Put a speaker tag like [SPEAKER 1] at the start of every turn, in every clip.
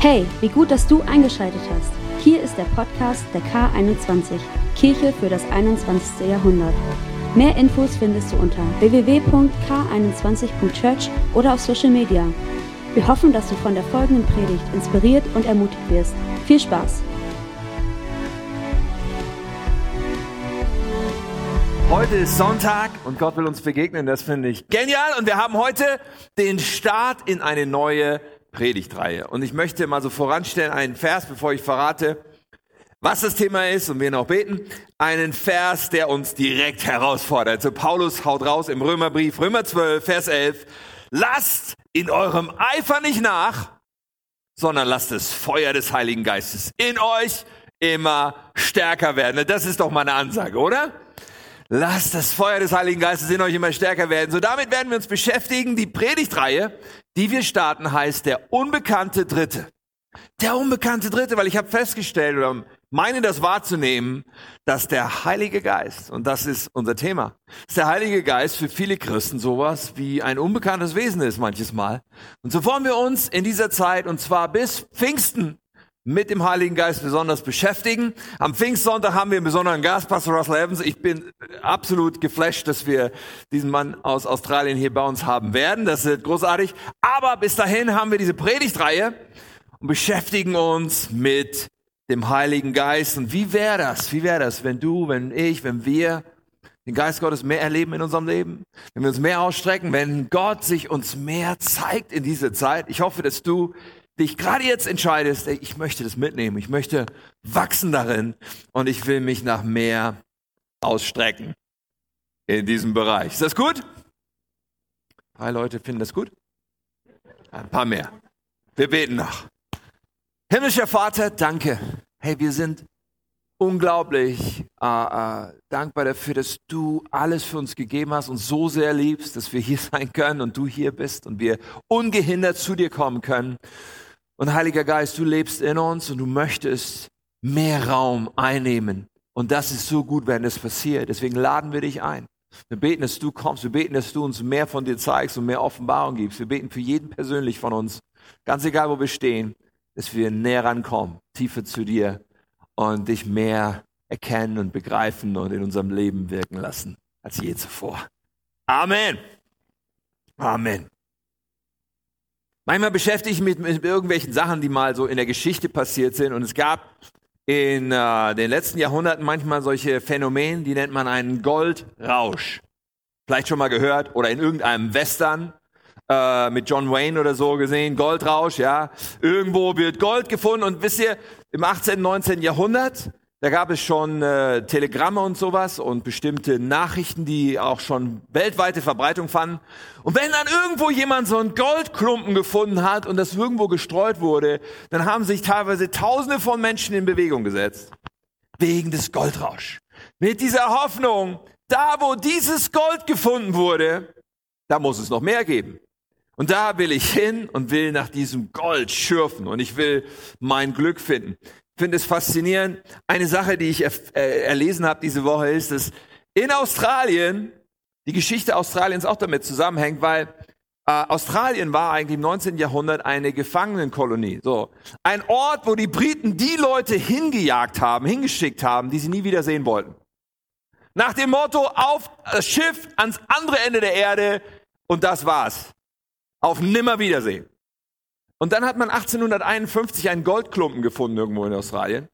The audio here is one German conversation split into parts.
[SPEAKER 1] Hey, wie gut, dass du eingeschaltet hast. Hier ist der Podcast der K21, Kirche für das 21. Jahrhundert. Mehr Infos findest du unter www.k21.church oder auf Social Media. Wir hoffen, dass du von der folgenden Predigt inspiriert und ermutigt wirst. Viel Spaß!
[SPEAKER 2] Heute ist Sonntag und Gott will uns begegnen, das finde ich genial. Und wir haben heute den Start in eine neue Predigtreihe. Und ich möchte mal so voranstellen einen Vers, bevor ich verrate, was das Thema ist und wir noch beten. Einen Vers, der uns direkt herausfordert. So Paulus haut raus im Römerbrief, Römer 12, Vers 11. Lasst in eurem Eifer nicht nach, sondern lasst das Feuer des Heiligen Geistes in euch immer stärker werden. Das ist doch mal eine Ansage, oder? Lasst das Feuer des Heiligen Geistes in euch immer stärker werden. So damit werden wir uns beschäftigen. Die Predigtreihe, die wir starten, heißt der unbekannte Dritte. Der unbekannte Dritte, weil ich habe festgestellt oder meine das wahrzunehmen, dass der Heilige Geist, und das ist unser Thema, dass der Heilige Geist für viele Christen sowas wie ein unbekanntes Wesen ist manches Mal. Und so wollen wir uns in dieser Zeit, und zwar bis Pfingsten, mit dem Heiligen Geist besonders beschäftigen. Am Pfingstsonntag haben wir einen besonderen Gast, Pastor Russell Evans. Ich bin absolut geflasht, dass wir diesen Mann aus Australien hier bei uns haben werden. Das ist großartig. Aber bis dahin haben wir diese Predigtreihe und beschäftigen uns mit dem Heiligen Geist. Und wie wäre das? Wie wäre das, wenn du, wenn ich, wenn wir den Geist Gottes mehr erleben in unserem Leben, wenn wir uns mehr ausstrecken, wenn Gott sich uns mehr zeigt in dieser Zeit. Ich hoffe, dass du dich gerade jetzt entscheidest, ey, ich möchte das mitnehmen, ich möchte wachsen darin und ich will mich nach mehr ausstrecken in diesem Bereich. Ist das gut? Ein paar Leute finden das gut? Ein paar mehr. Wir beten noch. Himmlischer Vater, danke. Hey, wir sind unglaublich äh, äh, dankbar dafür, dass du alles für uns gegeben hast und so sehr liebst, dass wir hier sein können und du hier bist und wir ungehindert zu dir kommen können. Und Heiliger Geist, du lebst in uns und du möchtest mehr Raum einnehmen. Und das ist so gut, wenn das passiert. Deswegen laden wir dich ein. Wir beten, dass du kommst. Wir beten, dass du uns mehr von dir zeigst und mehr Offenbarung gibst. Wir beten für jeden persönlich von uns, ganz egal, wo wir stehen, dass wir näher rankommen, tiefer zu dir und dich mehr erkennen und begreifen und in unserem Leben wirken lassen als je zuvor. Amen. Amen. Manchmal beschäftige ich mich mit, irgendwelchen Sachen, die mal so in der Geschichte passiert sind. Und es gab in äh, den letzten Jahrhunderten manchmal solche Phänomene, die nennt man einen Goldrausch. Vielleicht schon mal gehört oder in irgendeinem Western äh, mit John Wayne oder so gesehen, Goldrausch, ja. Irgendwo wird Gold gefunden und wisst ihr, im 18., 19. Jahrhundert da gab es schon äh, Telegramme und sowas und bestimmte Nachrichten, die auch schon weltweite Verbreitung fanden. Und wenn dann irgendwo jemand so einen Goldklumpen gefunden hat und das irgendwo gestreut wurde, dann haben sich teilweise Tausende von Menschen in Bewegung gesetzt. Wegen des Goldrausch. Mit dieser Hoffnung, da wo dieses Gold gefunden wurde, da muss es noch mehr geben. Und da will ich hin und will nach diesem Gold schürfen und ich will mein Glück finden finde es faszinierend. Eine Sache, die ich äh, erlesen habe diese Woche, ist, dass in Australien die Geschichte Australiens auch damit zusammenhängt, weil äh, Australien war eigentlich im 19. Jahrhundert eine Gefangenenkolonie. So ein Ort, wo die Briten die Leute hingejagt haben, hingeschickt haben, die sie nie wieder sehen wollten. Nach dem Motto auf das Schiff ans andere Ende der Erde und das war's. Auf Nimmerwiedersehen. Und dann hat man 1851 einen Goldklumpen gefunden irgendwo in Australien.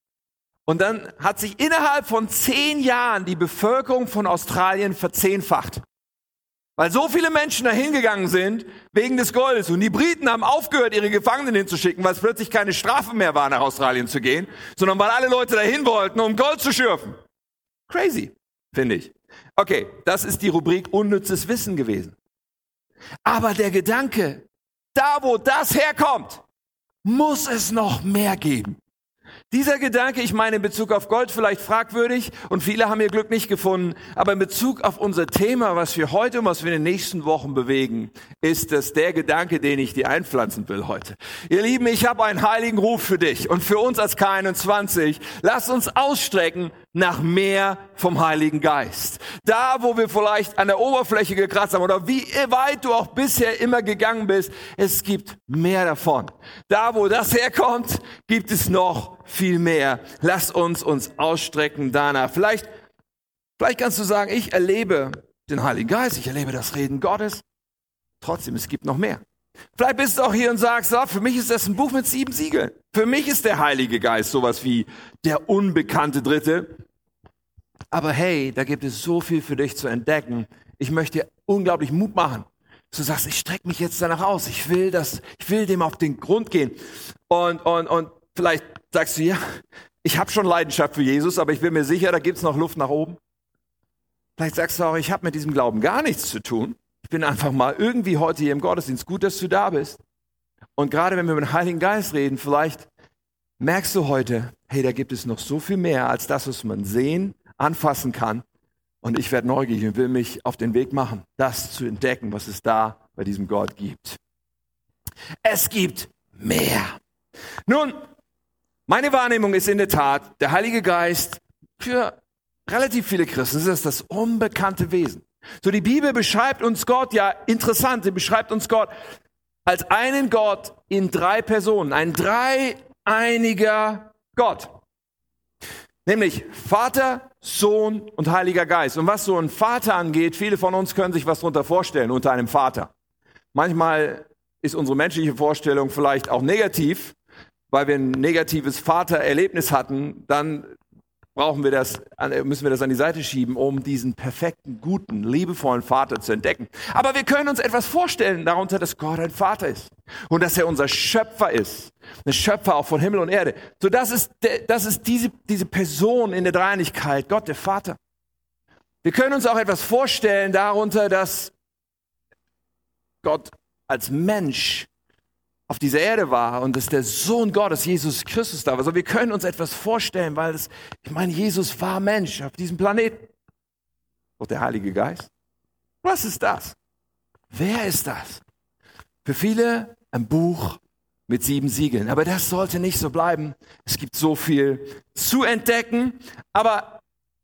[SPEAKER 2] Und dann hat sich innerhalb von zehn Jahren die Bevölkerung von Australien verzehnfacht. Weil so viele Menschen dahin gegangen sind wegen des Goldes. Und die Briten haben aufgehört, ihre Gefangenen hinzuschicken, weil es plötzlich keine Strafe mehr war, nach Australien zu gehen, sondern weil alle Leute dahin wollten, um Gold zu schürfen. Crazy, finde ich. Okay, das ist die Rubrik unnützes Wissen gewesen. Aber der Gedanke, da wo das herkommt, muss es noch mehr geben. Dieser Gedanke, ich meine in Bezug auf Gold vielleicht fragwürdig und viele haben ihr Glück nicht gefunden, aber in Bezug auf unser Thema, was wir heute und was wir in den nächsten Wochen bewegen, ist das der Gedanke, den ich dir einpflanzen will heute. Ihr Lieben, ich habe einen heiligen Ruf für dich und für uns als K21. Lasst uns ausstrecken nach mehr vom Heiligen Geist. Da, wo wir vielleicht an der Oberfläche gekratzt haben oder wie weit du auch bisher immer gegangen bist, es gibt mehr davon. Da, wo das herkommt, gibt es noch viel mehr. Lass uns uns ausstrecken danach. Vielleicht, vielleicht kannst du sagen, ich erlebe den Heiligen Geist, ich erlebe das Reden Gottes. Trotzdem, es gibt noch mehr. Vielleicht bist du auch hier und sagst, ja, für mich ist das ein Buch mit sieben Siegeln. Für mich ist der Heilige Geist sowas wie der unbekannte Dritte. Aber hey, da gibt es so viel für dich zu entdecken. Ich möchte dir unglaublich Mut machen. Du sagst, ich strecke mich jetzt danach aus. Ich will das, ich will dem auf den Grund gehen. Und, und, und vielleicht sagst du, ja, ich habe schon Leidenschaft für Jesus, aber ich bin mir sicher, da gibt's noch Luft nach oben. Vielleicht sagst du auch, ich habe mit diesem Glauben gar nichts zu tun. Ich bin einfach mal irgendwie heute hier im Gottesdienst. Gut, dass du da bist. Und gerade wenn wir mit dem Heiligen Geist reden, vielleicht merkst du heute, hey, da gibt es noch so viel mehr als das, was man sehen, anfassen kann. Und ich werde neugierig und will mich auf den Weg machen, das zu entdecken, was es da bei diesem Gott gibt. Es gibt mehr. Nun, meine Wahrnehmung ist in der Tat, der Heilige Geist für relativ viele Christen ist das das unbekannte Wesen. So die Bibel beschreibt uns Gott ja interessant, sie beschreibt uns Gott als einen Gott in drei Personen, ein dreieiniger Gott. Nämlich Vater, Sohn und Heiliger Geist. Und was so ein Vater angeht, viele von uns können sich was darunter vorstellen unter einem Vater. Manchmal ist unsere menschliche Vorstellung vielleicht auch negativ, weil wir ein negatives Vatererlebnis hatten, dann brauchen wir das, müssen wir das an die Seite schieben, um diesen perfekten, guten, liebevollen Vater zu entdecken. Aber wir können uns etwas vorstellen darunter, dass Gott ein Vater ist und dass er unser Schöpfer ist, ein Schöpfer auch von Himmel und Erde. So, das ist, das ist diese, diese Person in der Dreinigkeit, Gott der Vater. Wir können uns auch etwas vorstellen darunter, dass Gott als Mensch auf dieser Erde war und dass der Sohn Gottes, Jesus Christus da war. Also wir können uns etwas vorstellen, weil es, ich meine, Jesus war Mensch auf diesem Planeten. Und der Heilige Geist. Was ist das? Wer ist das? Für viele ein Buch mit sieben Siegeln. Aber das sollte nicht so bleiben. Es gibt so viel zu entdecken. Aber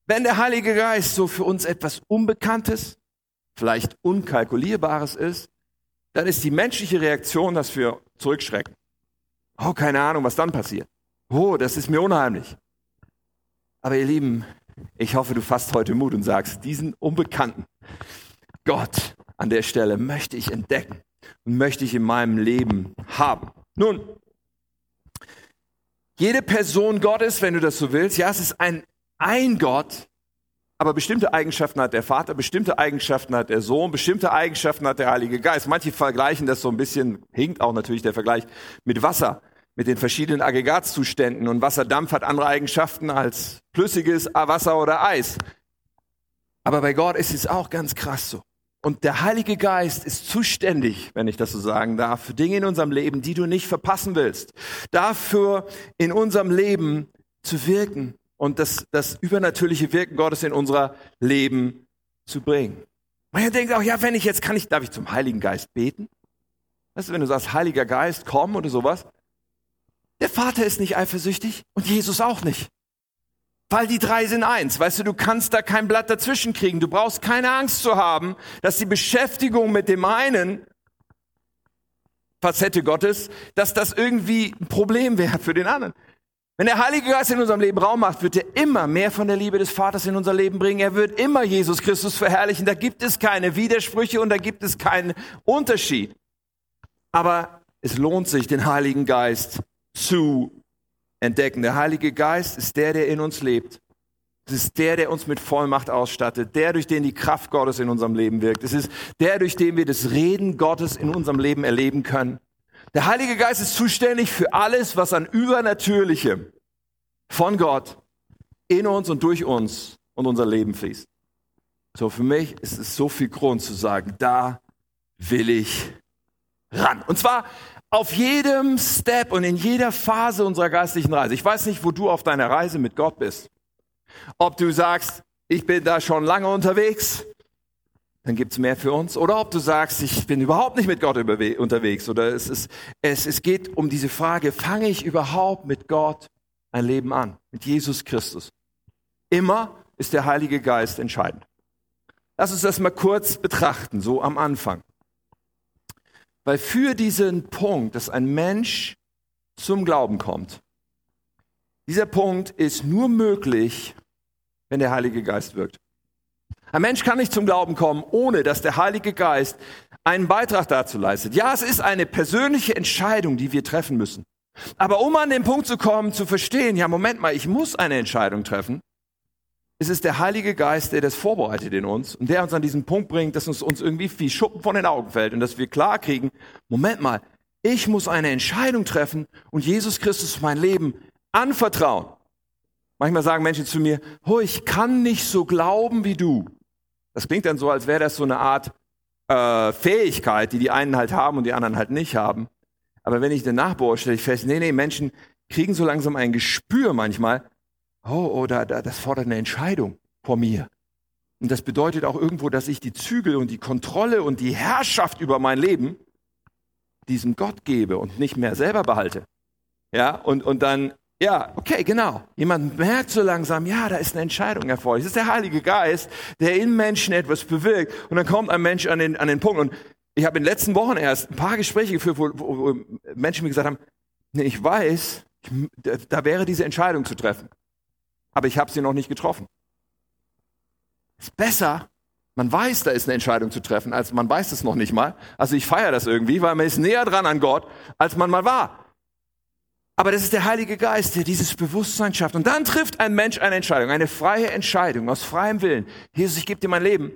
[SPEAKER 2] wenn der Heilige Geist so für uns etwas Unbekanntes, vielleicht Unkalkulierbares ist, dann ist die menschliche Reaktion, dass wir zurückschrecken. Oh, keine Ahnung, was dann passiert. Oh, das ist mir unheimlich. Aber ihr Lieben, ich hoffe, du fasst heute Mut und sagst, diesen unbekannten Gott an der Stelle möchte ich entdecken und möchte ich in meinem Leben haben. Nun, jede Person Gottes, wenn du das so willst, ja, es ist ein ein Gott, aber bestimmte Eigenschaften hat der Vater, bestimmte Eigenschaften hat der Sohn, bestimmte Eigenschaften hat der Heilige Geist. Manche vergleichen das so ein bisschen, hinkt auch natürlich der Vergleich mit Wasser, mit den verschiedenen Aggregatzuständen. Und Wasserdampf hat andere Eigenschaften als flüssiges Wasser oder Eis. Aber bei Gott ist es auch ganz krass so. Und der Heilige Geist ist zuständig, wenn ich das so sagen darf, für Dinge in unserem Leben, die du nicht verpassen willst. Dafür in unserem Leben zu wirken und das, das übernatürliche Wirken Gottes in unser Leben zu bringen. Man denkt auch, ja, wenn ich jetzt kann ich, darf ich zum Heiligen Geist beten? Weißt du, wenn du sagst, Heiliger Geist, komm oder sowas. Der Vater ist nicht eifersüchtig und Jesus auch nicht. Weil die drei sind eins. Weißt du, du kannst da kein Blatt dazwischen kriegen. Du brauchst keine Angst zu haben, dass die Beschäftigung mit dem einen Facette Gottes, dass das irgendwie ein Problem wäre für den anderen. Wenn der Heilige Geist in unserem Leben Raum macht, wird er immer mehr von der Liebe des Vaters in unser Leben bringen. Er wird immer Jesus Christus verherrlichen. Da gibt es keine Widersprüche und da gibt es keinen Unterschied. Aber es lohnt sich, den Heiligen Geist zu entdecken. Der Heilige Geist ist der, der in uns lebt. Es ist der, der uns mit Vollmacht ausstattet, der, durch den die Kraft Gottes in unserem Leben wirkt. Es ist der, durch den wir das Reden Gottes in unserem Leben erleben können. Der Heilige Geist ist zuständig für alles, was an Übernatürlichem von Gott in uns und durch uns und unser Leben fließt. So, für mich ist es so viel Grund zu sagen, da will ich ran. Und zwar auf jedem Step und in jeder Phase unserer geistlichen Reise. Ich weiß nicht, wo du auf deiner Reise mit Gott bist. Ob du sagst, ich bin da schon lange unterwegs, dann gibt's mehr für uns. Oder ob du sagst, ich bin überhaupt nicht mit Gott unterwegs. Oder es, ist, es, es geht um diese Frage, fange ich überhaupt mit Gott ein Leben an? Mit Jesus Christus? Immer ist der Heilige Geist entscheidend. Lass uns das mal kurz betrachten, so am Anfang. Weil für diesen Punkt, dass ein Mensch zum Glauben kommt, dieser Punkt ist nur möglich, wenn der Heilige Geist wirkt. Ein Mensch kann nicht zum Glauben kommen, ohne dass der Heilige Geist einen Beitrag dazu leistet. Ja, es ist eine persönliche Entscheidung, die wir treffen müssen. Aber um an den Punkt zu kommen, zu verstehen, ja, Moment mal, ich muss eine Entscheidung treffen, es ist der Heilige Geist, der das vorbereitet in uns und der uns an diesen Punkt bringt, dass uns, uns irgendwie wie Schuppen von den Augen fällt und dass wir klar kriegen, Moment mal, ich muss eine Entscheidung treffen und Jesus Christus mein Leben anvertrauen. Manchmal sagen Menschen zu mir, oh, ich kann nicht so glauben wie du. Das klingt dann so, als wäre das so eine Art äh, Fähigkeit, die die einen halt haben und die anderen halt nicht haben. Aber wenn ich dann nachbohre, stelle ich fest, nee, nee, Menschen kriegen so langsam ein Gespür manchmal, oh, oh da, da, das fordert eine Entscheidung vor mir. Und das bedeutet auch irgendwo, dass ich die Zügel und die Kontrolle und die Herrschaft über mein Leben diesem Gott gebe und nicht mehr selber behalte. Ja, und, und dann ja, okay, genau. Jemand merkt so langsam, ja, da ist eine Entscheidung erforderlich. Das ist der Heilige Geist, der in Menschen etwas bewirkt. Und dann kommt ein Mensch an den, an den Punkt. Und ich habe in den letzten Wochen erst ein paar Gespräche geführt, wo, wo, wo Menschen mir gesagt haben, nee, ich weiß, ich, da, da wäre diese Entscheidung zu treffen. Aber ich habe sie noch nicht getroffen. Ist besser, man weiß, da ist eine Entscheidung zu treffen, als man weiß es noch nicht mal. Also ich feiere das irgendwie, weil man ist näher dran an Gott, als man mal war. Aber das ist der Heilige Geist, der dieses Bewusstsein schafft. Und dann trifft ein Mensch eine Entscheidung, eine freie Entscheidung aus freiem Willen. Jesus, ich gebe dir mein Leben.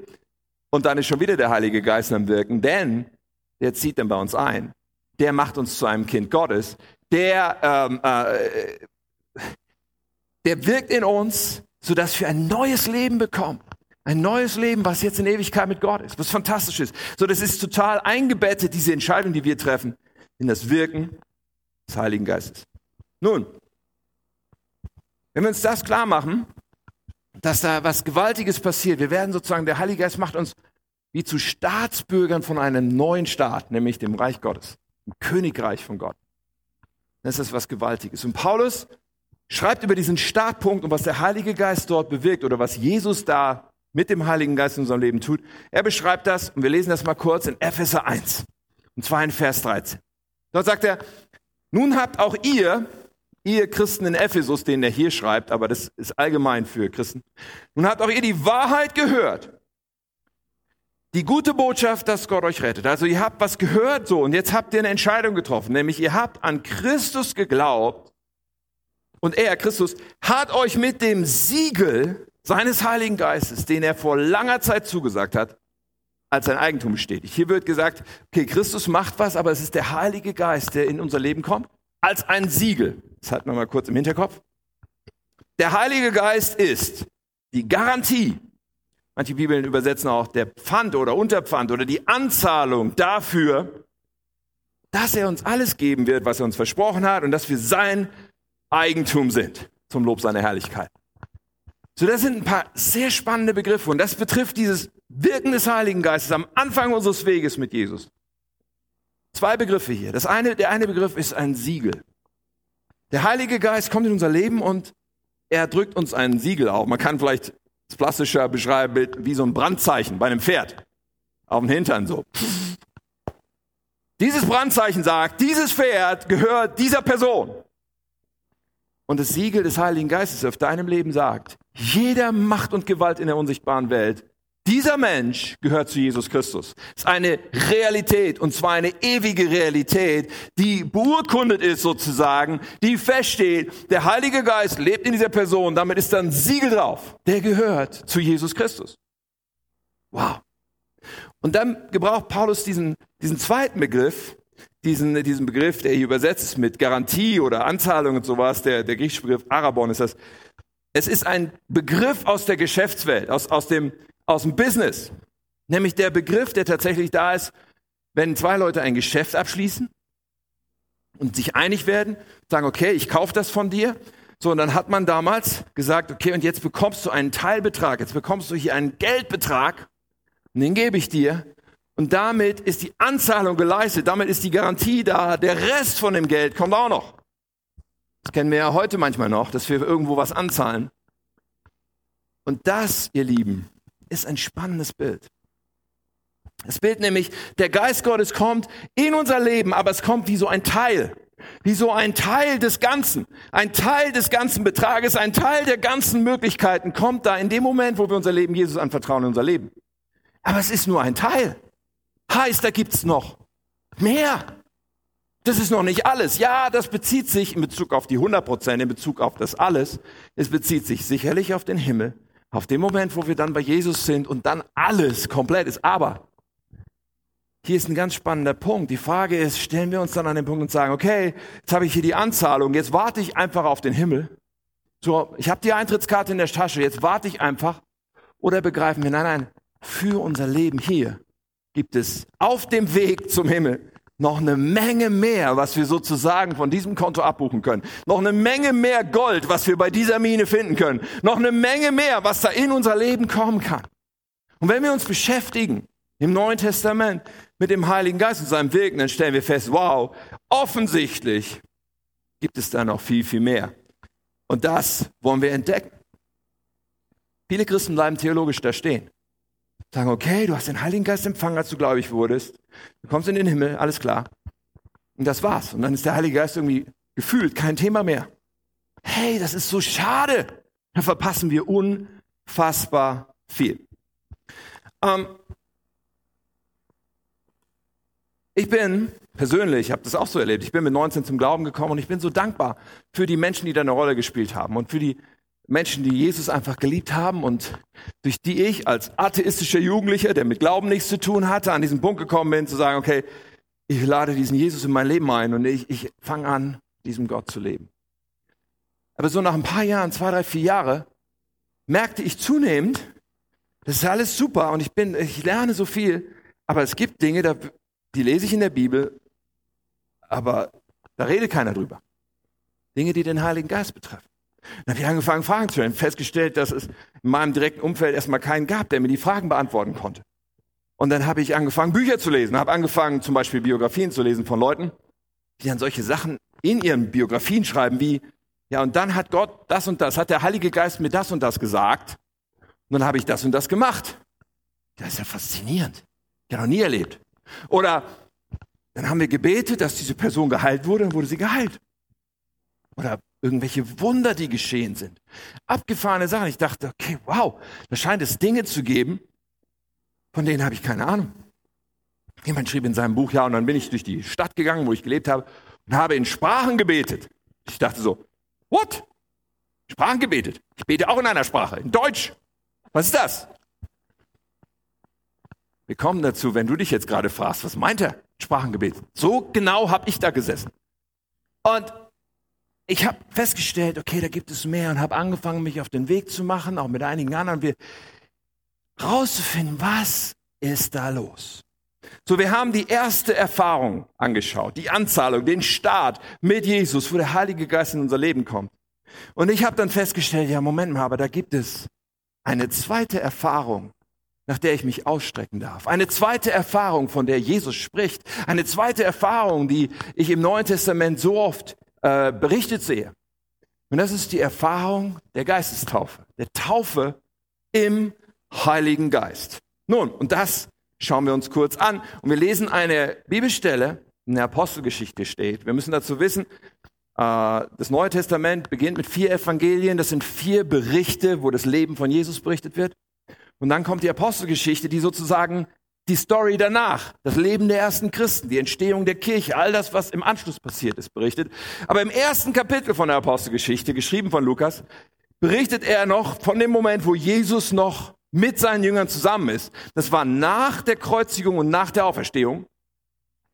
[SPEAKER 2] Und dann ist schon wieder der Heilige Geist am Wirken, denn der zieht dann bei uns ein. Der macht uns zu einem Kind Gottes. Der, ähm, äh, der wirkt in uns, sodass wir ein neues Leben bekommen. Ein neues Leben, was jetzt in Ewigkeit mit Gott ist, was fantastisch ist. So, das ist total eingebettet, diese Entscheidung, die wir treffen, in das Wirken des Heiligen Geistes. Nun, wenn wir uns das klar machen, dass da was Gewaltiges passiert, wir werden sozusagen, der Heilige Geist macht uns wie zu Staatsbürgern von einem neuen Staat, nämlich dem Reich Gottes, dem Königreich von Gott. Das ist was Gewaltiges. Und Paulus schreibt über diesen Startpunkt und was der Heilige Geist dort bewirkt oder was Jesus da mit dem Heiligen Geist in unserem Leben tut. Er beschreibt das und wir lesen das mal kurz in Epheser 1 und zwar in Vers 13. Dort sagt er, nun habt auch ihr, ihr Christen in Ephesus, den er hier schreibt, aber das ist allgemein für Christen. Nun habt auch ihr die Wahrheit gehört. Die gute Botschaft, dass Gott euch rettet. Also ihr habt was gehört so und jetzt habt ihr eine Entscheidung getroffen, nämlich ihr habt an Christus geglaubt und er, Christus, hat euch mit dem Siegel seines Heiligen Geistes, den er vor langer Zeit zugesagt hat, als sein Eigentum bestätigt. Hier wird gesagt, okay, Christus macht was, aber es ist der Heilige Geist, der in unser Leben kommt als ein Siegel. Das halten wir mal kurz im Hinterkopf. Der Heilige Geist ist die Garantie. Manche Bibeln übersetzen auch der Pfand oder Unterpfand oder die Anzahlung dafür, dass er uns alles geben wird, was er uns versprochen hat und dass wir sein Eigentum sind zum Lob seiner Herrlichkeit. So, das sind ein paar sehr spannende Begriffe und das betrifft dieses Wirken des Heiligen Geistes am Anfang unseres Weges mit Jesus. Zwei Begriffe hier. Das eine, der eine Begriff ist ein Siegel. Der Heilige Geist kommt in unser Leben und er drückt uns ein Siegel auf. Man kann vielleicht das plastischer beschreiben wie so ein Brandzeichen bei einem Pferd. Auf dem Hintern so. Dieses Brandzeichen sagt, dieses Pferd gehört dieser Person. Und das Siegel des Heiligen Geistes auf deinem Leben sagt, jeder Macht und Gewalt in der unsichtbaren Welt dieser Mensch gehört zu Jesus Christus. Es ist eine Realität, und zwar eine ewige Realität, die beurkundet ist sozusagen, die feststeht. Der Heilige Geist lebt in dieser Person, damit ist dann Siegel drauf. Der gehört zu Jesus Christus. Wow. Und dann gebraucht Paulus diesen, diesen zweiten Begriff, diesen, diesen Begriff, der hier übersetzt ist mit Garantie oder Anzahlung und sowas, der, der griechische Begriff Arabon ist das. Es ist ein Begriff aus der Geschäftswelt, aus, aus dem aus dem Business. Nämlich der Begriff, der tatsächlich da ist, wenn zwei Leute ein Geschäft abschließen und sich einig werden, sagen, okay, ich kaufe das von dir. So, und dann hat man damals gesagt, okay, und jetzt bekommst du einen Teilbetrag, jetzt bekommst du hier einen Geldbetrag, und den gebe ich dir. Und damit ist die Anzahlung geleistet, damit ist die Garantie da, der Rest von dem Geld kommt auch noch. Das kennen wir ja heute manchmal noch, dass wir irgendwo was anzahlen. Und das, ihr Lieben, ist ein spannendes Bild. Das Bild nämlich, der Geist Gottes kommt in unser Leben, aber es kommt wie so ein Teil, wie so ein Teil des Ganzen, ein Teil des ganzen Betrages, ein Teil der ganzen Möglichkeiten kommt da in dem Moment, wo wir unser Leben Jesus anvertrauen, in unser Leben. Aber es ist nur ein Teil. Heißt, da gibt's noch mehr. Das ist noch nicht alles. Ja, das bezieht sich in Bezug auf die 100 Prozent, in Bezug auf das alles. Es bezieht sich sicherlich auf den Himmel, auf den Moment, wo wir dann bei Jesus sind und dann alles komplett ist. Aber hier ist ein ganz spannender Punkt. Die Frage ist, stellen wir uns dann an den Punkt und sagen, okay, jetzt habe ich hier die Anzahlung, jetzt warte ich einfach auf den Himmel. So, ich habe die Eintrittskarte in der Tasche, jetzt warte ich einfach. Oder begreifen wir, nein, nein, für unser Leben hier gibt es auf dem Weg zum Himmel noch eine Menge mehr, was wir sozusagen von diesem Konto abbuchen können. Noch eine Menge mehr Gold, was wir bei dieser Mine finden können. Noch eine Menge mehr, was da in unser Leben kommen kann. Und wenn wir uns beschäftigen im Neuen Testament mit dem Heiligen Geist und seinem Wirken, dann stellen wir fest, wow, offensichtlich gibt es da noch viel, viel mehr. Und das wollen wir entdecken. Viele Christen bleiben theologisch da stehen. Sagen, okay, du hast den Heiligen Geist empfangen, als du gläubig wurdest. Du kommst in den Himmel, alles klar. Und das war's. Und dann ist der Heilige Geist irgendwie gefühlt kein Thema mehr. Hey, das ist so schade. Da verpassen wir unfassbar viel. Ähm, ich bin persönlich, ich habe das auch so erlebt, ich bin mit 19 zum Glauben gekommen und ich bin so dankbar für die Menschen, die da eine Rolle gespielt haben und für die Menschen, die Jesus einfach geliebt haben und durch die ich als atheistischer Jugendlicher, der mit Glauben nichts zu tun hatte, an diesen Punkt gekommen bin, zu sagen, okay, ich lade diesen Jesus in mein Leben ein und ich, ich fange an, diesem Gott zu leben. Aber so nach ein paar Jahren, zwei, drei, vier Jahre, merkte ich zunehmend, das ist alles super und ich bin, ich lerne so viel, aber es gibt Dinge, da, die lese ich in der Bibel, aber da redet keiner drüber. Dinge, die den Heiligen Geist betreffen. Dann habe ich angefangen, Fragen zu stellen, festgestellt, dass es in meinem direkten Umfeld erstmal keinen gab, der mir die Fragen beantworten konnte. Und dann habe ich angefangen, Bücher zu lesen, habe angefangen, zum Beispiel Biografien zu lesen von Leuten, die dann solche Sachen in ihren Biografien schreiben, wie, ja, und dann hat Gott das und das, hat der Heilige Geist mir das und das gesagt, und dann habe ich das und das gemacht. Das ist ja faszinierend. Ich habe noch nie erlebt. Oder dann haben wir gebetet, dass diese Person geheilt wurde, dann wurde sie geheilt. Oder irgendwelche Wunder, die geschehen sind. Abgefahrene Sachen. Ich dachte, okay, wow, da scheint es Dinge zu geben, von denen habe ich keine Ahnung. Jemand schrieb in seinem Buch, ja, und dann bin ich durch die Stadt gegangen, wo ich gelebt habe, und habe in Sprachen gebetet. Ich dachte so, what? Sprachen gebetet. Ich bete auch in einer Sprache, in Deutsch. Was ist das? Wir kommen dazu, wenn du dich jetzt gerade fragst, was meint er? Sprachengebet. So genau habe ich da gesessen. Und ich habe festgestellt, okay, da gibt es mehr und habe angefangen, mich auf den Weg zu machen, auch mit einigen anderen, wir rauszufinden, was ist da los. So, wir haben die erste Erfahrung angeschaut, die Anzahlung, den Start mit Jesus, wo der Heilige Geist in unser Leben kommt. Und ich habe dann festgestellt, ja, Moment mal, aber da gibt es eine zweite Erfahrung, nach der ich mich ausstrecken darf. Eine zweite Erfahrung, von der Jesus spricht. Eine zweite Erfahrung, die ich im Neuen Testament so oft äh, berichtet sehe. Und das ist die Erfahrung der Geistestaufe, der Taufe im Heiligen Geist. Nun, und das schauen wir uns kurz an. Und wir lesen eine Bibelstelle, in der Apostelgeschichte steht. Wir müssen dazu wissen, äh, das Neue Testament beginnt mit vier Evangelien. Das sind vier Berichte, wo das Leben von Jesus berichtet wird. Und dann kommt die Apostelgeschichte, die sozusagen die Story danach, das Leben der ersten Christen, die Entstehung der Kirche, all das, was im Anschluss passiert ist, berichtet. Aber im ersten Kapitel von der Apostelgeschichte, geschrieben von Lukas, berichtet er noch von dem Moment, wo Jesus noch mit seinen Jüngern zusammen ist. Das war nach der Kreuzigung und nach der Auferstehung,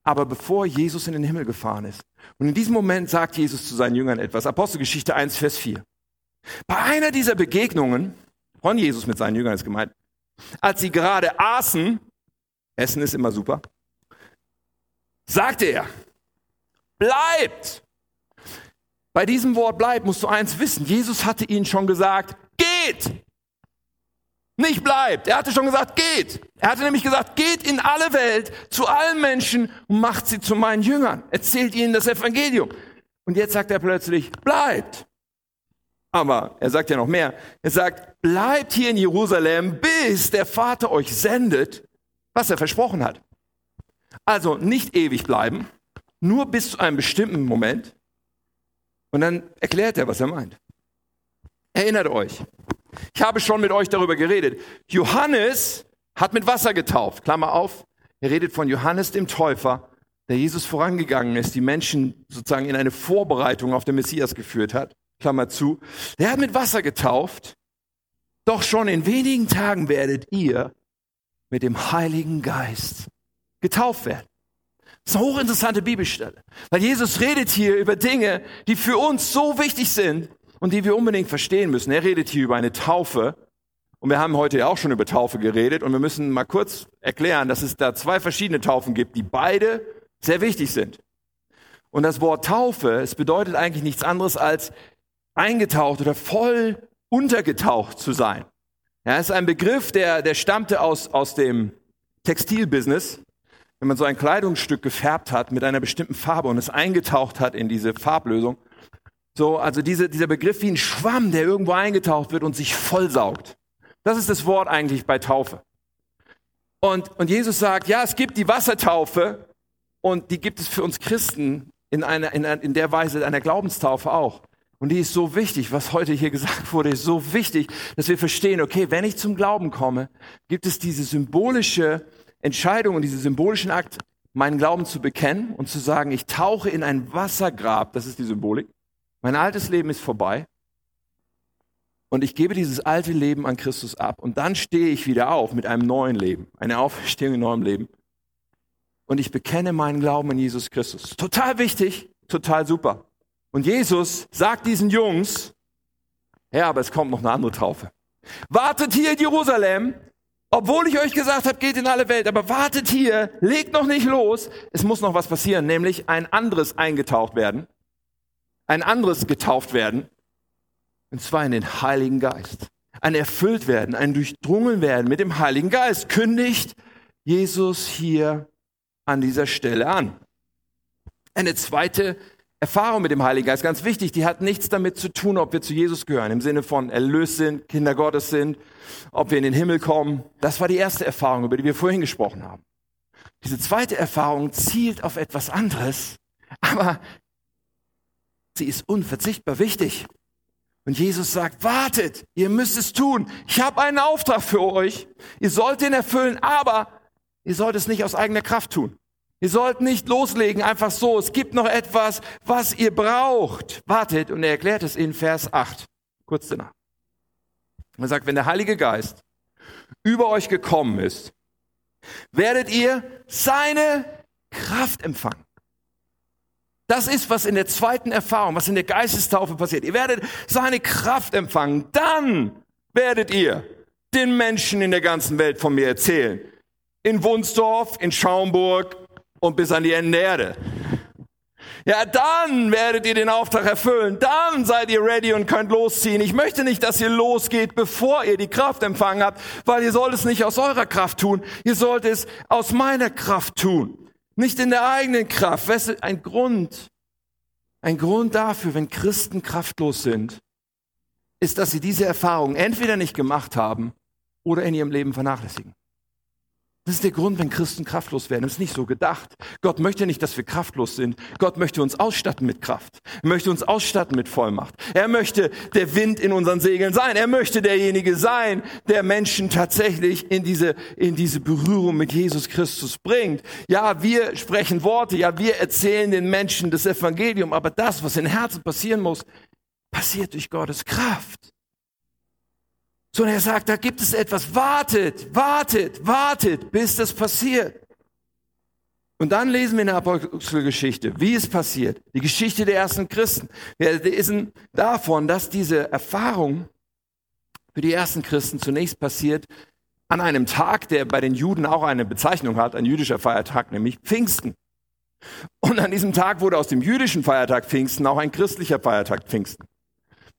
[SPEAKER 2] aber bevor Jesus in den Himmel gefahren ist. Und in diesem Moment sagt Jesus zu seinen Jüngern etwas. Apostelgeschichte 1, Vers 4. Bei einer dieser Begegnungen von Jesus mit seinen Jüngern ist gemeint, als sie gerade aßen, Essen ist immer super. Sagte er, bleibt. Bei diesem Wort bleibt musst du eins wissen. Jesus hatte ihnen schon gesagt, geht. Nicht bleibt. Er hatte schon gesagt, geht. Er hatte nämlich gesagt, geht in alle Welt zu allen Menschen und macht sie zu meinen Jüngern. Erzählt ihnen das Evangelium. Und jetzt sagt er plötzlich, bleibt. Aber er sagt ja noch mehr. Er sagt, bleibt hier in Jerusalem, bis der Vater euch sendet, was er versprochen hat. Also nicht ewig bleiben, nur bis zu einem bestimmten Moment. Und dann erklärt er, was er meint. Erinnert euch, ich habe schon mit euch darüber geredet. Johannes hat mit Wasser getauft. Klammer auf, er redet von Johannes dem Täufer, der Jesus vorangegangen ist, die Menschen sozusagen in eine Vorbereitung auf den Messias geführt hat. Klammer zu. Der hat mit Wasser getauft. Doch schon in wenigen Tagen werdet ihr mit dem Heiligen Geist getauft werden. Das ist eine hochinteressante Bibelstelle, weil Jesus redet hier über Dinge, die für uns so wichtig sind und die wir unbedingt verstehen müssen. Er redet hier über eine Taufe und wir haben heute ja auch schon über Taufe geredet und wir müssen mal kurz erklären, dass es da zwei verschiedene Taufen gibt, die beide sehr wichtig sind. Und das Wort Taufe, es bedeutet eigentlich nichts anderes als eingetaucht oder voll untergetaucht zu sein. Ja, es ist ein Begriff, der, der stammte aus, aus dem Textilbusiness. Wenn man so ein Kleidungsstück gefärbt hat mit einer bestimmten Farbe und es eingetaucht hat in diese Farblösung. So, also diese, dieser Begriff wie ein Schwamm, der irgendwo eingetaucht wird und sich vollsaugt. Das ist das Wort eigentlich bei Taufe. Und, und Jesus sagt, ja, es gibt die Wassertaufe und die gibt es für uns Christen in, einer, in, in der Weise einer Glaubenstaufe auch. Und die ist so wichtig, was heute hier gesagt wurde, ist so wichtig, dass wir verstehen, okay, wenn ich zum Glauben komme, gibt es diese symbolische Entscheidung und diesen symbolischen Akt, meinen Glauben zu bekennen und zu sagen, ich tauche in ein Wassergrab, das ist die Symbolik. Mein altes Leben ist vorbei. Und ich gebe dieses alte Leben an Christus ab. Und dann stehe ich wieder auf mit einem neuen Leben, eine Auferstehung in neuem Leben. Und ich bekenne meinen Glauben an Jesus Christus. Total wichtig, total super. Und Jesus sagt diesen Jungs, ja, aber es kommt noch eine andere Taufe. Wartet hier in Jerusalem, obwohl ich euch gesagt habe, geht in alle Welt, aber wartet hier, legt noch nicht los. Es muss noch was passieren, nämlich ein anderes eingetaucht werden, ein anderes getauft werden, und zwar in den Heiligen Geist. Ein erfüllt werden, ein durchdrungen werden mit dem Heiligen Geist kündigt Jesus hier an dieser Stelle an. Eine zweite Erfahrung mit dem Heiligen Geist, ganz wichtig, die hat nichts damit zu tun, ob wir zu Jesus gehören, im Sinne von erlöst sind, Kinder Gottes sind, ob wir in den Himmel kommen. Das war die erste Erfahrung, über die wir vorhin gesprochen haben. Diese zweite Erfahrung zielt auf etwas anderes, aber sie ist unverzichtbar wichtig. Und Jesus sagt, wartet, ihr müsst es tun. Ich habe einen Auftrag für euch. Ihr sollt ihn erfüllen, aber ihr sollt es nicht aus eigener Kraft tun. Ihr sollt nicht loslegen, einfach so. Es gibt noch etwas, was ihr braucht. Wartet, und er erklärt es in Vers 8, kurz danach. Er sagt, wenn der Heilige Geist über euch gekommen ist, werdet ihr seine Kraft empfangen. Das ist, was in der zweiten Erfahrung, was in der Geistestaufe passiert. Ihr werdet seine Kraft empfangen. Dann werdet ihr den Menschen in der ganzen Welt von mir erzählen. In Wunsdorf, in Schaumburg, und bis an die Ende der Erde. Ja, dann werdet ihr den Auftrag erfüllen. Dann seid ihr ready und könnt losziehen. Ich möchte nicht, dass ihr losgeht, bevor ihr die Kraft empfangen habt, weil ihr sollt es nicht aus eurer Kraft tun. Ihr sollt es aus meiner Kraft tun. Nicht in der eigenen Kraft. Was ist ein Grund? Ein Grund dafür, wenn Christen kraftlos sind, ist, dass sie diese Erfahrung entweder nicht gemacht haben oder in ihrem Leben vernachlässigen. Das ist der Grund, wenn Christen kraftlos werden. Das ist nicht so gedacht. Gott möchte nicht, dass wir kraftlos sind. Gott möchte uns ausstatten mit Kraft. Er möchte uns ausstatten mit Vollmacht. Er möchte der Wind in unseren Segeln sein. Er möchte derjenige sein, der Menschen tatsächlich in diese, in diese Berührung mit Jesus Christus bringt. Ja, wir sprechen Worte. Ja, wir erzählen den Menschen das Evangelium. Aber das, was in Herzen passieren muss, passiert durch Gottes Kraft sondern er sagt, da gibt es etwas, wartet, wartet, wartet, bis das passiert. Und dann lesen wir in der Apostelgeschichte, wie es passiert, die Geschichte der ersten Christen. Wir lesen davon, dass diese Erfahrung für die ersten Christen zunächst passiert an einem Tag, der bei den Juden auch eine Bezeichnung hat, ein jüdischer Feiertag, nämlich Pfingsten. Und an diesem Tag wurde aus dem jüdischen Feiertag Pfingsten auch ein christlicher Feiertag Pfingsten.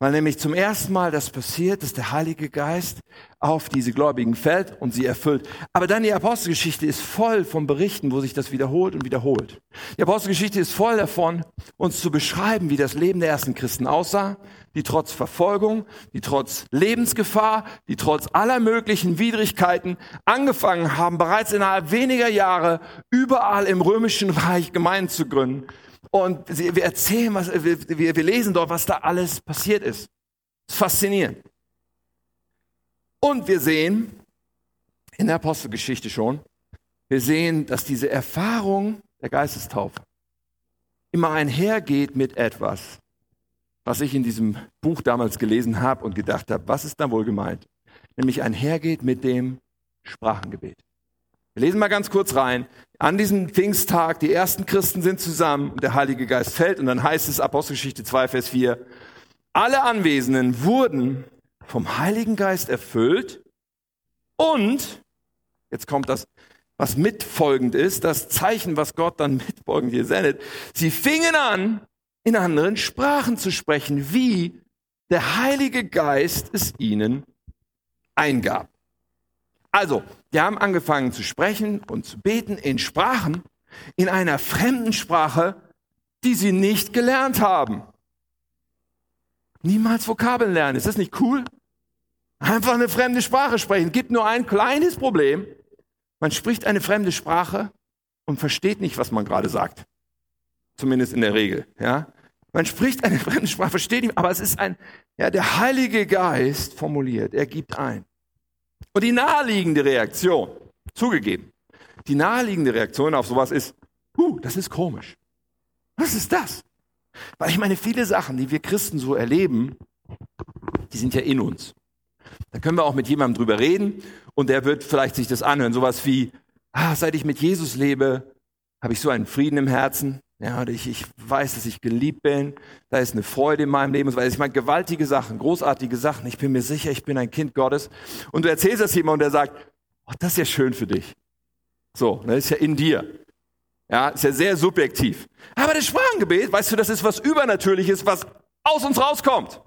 [SPEAKER 2] Weil nämlich zum ersten Mal das passiert, dass der Heilige Geist auf diese Gläubigen fällt und sie erfüllt. Aber dann die Apostelgeschichte ist voll von Berichten, wo sich das wiederholt und wiederholt. Die Apostelgeschichte ist voll davon, uns zu beschreiben, wie das Leben der ersten Christen aussah, die trotz Verfolgung, die trotz Lebensgefahr, die trotz aller möglichen Widrigkeiten angefangen haben, bereits innerhalb weniger Jahre überall im römischen Reich Gemeinden zu gründen und wir erzählen, was, wir, wir lesen dort, was da alles passiert ist. Das ist faszinierend. Und wir sehen in der Apostelgeschichte schon, wir sehen, dass diese Erfahrung der Geistestaufe immer einhergeht mit etwas, was ich in diesem Buch damals gelesen habe und gedacht habe, was ist da wohl gemeint? Nämlich einhergeht mit dem Sprachengebet. Wir lesen mal ganz kurz rein. An diesem Pfingsttag, die ersten Christen sind zusammen und der Heilige Geist fällt und dann heißt es Apostelgeschichte 2, Vers 4, alle Anwesenden wurden vom Heiligen Geist erfüllt und, jetzt kommt das, was mitfolgend ist, das Zeichen, was Gott dann mitfolgend hier sendet, sie fingen an, in anderen Sprachen zu sprechen, wie der Heilige Geist es ihnen eingab. Also, die haben angefangen zu sprechen und zu beten in Sprachen, in einer fremden Sprache, die sie nicht gelernt haben. Niemals Vokabeln lernen. Ist das nicht cool? Einfach eine fremde Sprache sprechen. Gibt nur ein kleines Problem. Man spricht eine fremde Sprache und versteht nicht, was man gerade sagt. Zumindest in der Regel, ja. Man spricht eine fremde Sprache, versteht nicht, aber es ist ein, ja, der Heilige Geist formuliert. Er gibt ein. Und die naheliegende Reaktion, zugegeben, die naheliegende Reaktion auf sowas ist, huh, das ist komisch. Was ist das? Weil ich meine, viele Sachen, die wir Christen so erleben, die sind ja in uns. Da können wir auch mit jemandem drüber reden und der wird vielleicht sich das anhören. Sowas wie, ah, seit ich mit Jesus lebe, habe ich so einen Frieden im Herzen. Ja, ich, ich weiß, dass ich geliebt bin. Da ist eine Freude in meinem Leben. Ich meine, gewaltige Sachen, großartige Sachen. Ich bin mir sicher, ich bin ein Kind Gottes. Und du erzählst das jemandem und der sagt, oh, das ist ja schön für dich. So, das ist ja in dir. Ja, ist ja sehr subjektiv. Aber das Sprachengebet, weißt du, das ist was Übernatürliches, was aus uns rauskommt.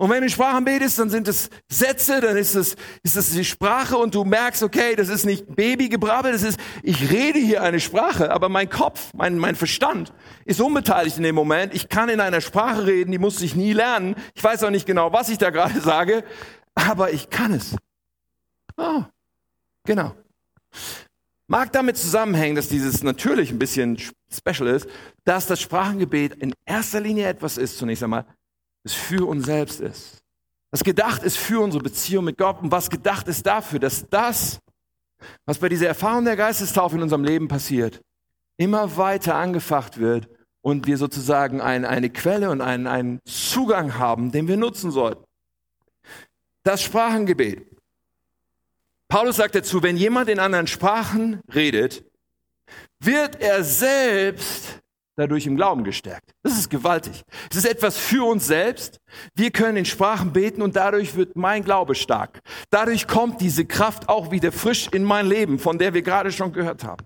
[SPEAKER 2] Und wenn du in Sprachen betest, dann sind es Sätze, dann ist es, ist es die Sprache und du merkst, okay, das ist nicht Babygebrabbel, das ist, ich rede hier eine Sprache, aber mein Kopf, mein, mein Verstand ist unbeteiligt in dem Moment. Ich kann in einer Sprache reden, die musste ich nie lernen. Ich weiß auch nicht genau, was ich da gerade sage, aber ich kann es. Oh, genau. Mag damit zusammenhängen, dass dieses natürlich ein bisschen special ist, dass das Sprachengebet in erster Linie etwas ist, zunächst einmal, es für uns selbst ist. Was gedacht ist für unsere Beziehung mit Gott und was gedacht ist dafür, dass das, was bei dieser Erfahrung der Geistestaufe in unserem Leben passiert, immer weiter angefacht wird und wir sozusagen ein, eine Quelle und einen, einen Zugang haben, den wir nutzen sollten. Das Sprachengebet. Paulus sagt dazu, wenn jemand in anderen Sprachen redet, wird er selbst dadurch im Glauben gestärkt. Das ist gewaltig. Es ist etwas für uns selbst. Wir können in Sprachen beten und dadurch wird mein Glaube stark. Dadurch kommt diese Kraft auch wieder frisch in mein Leben, von der wir gerade schon gehört haben.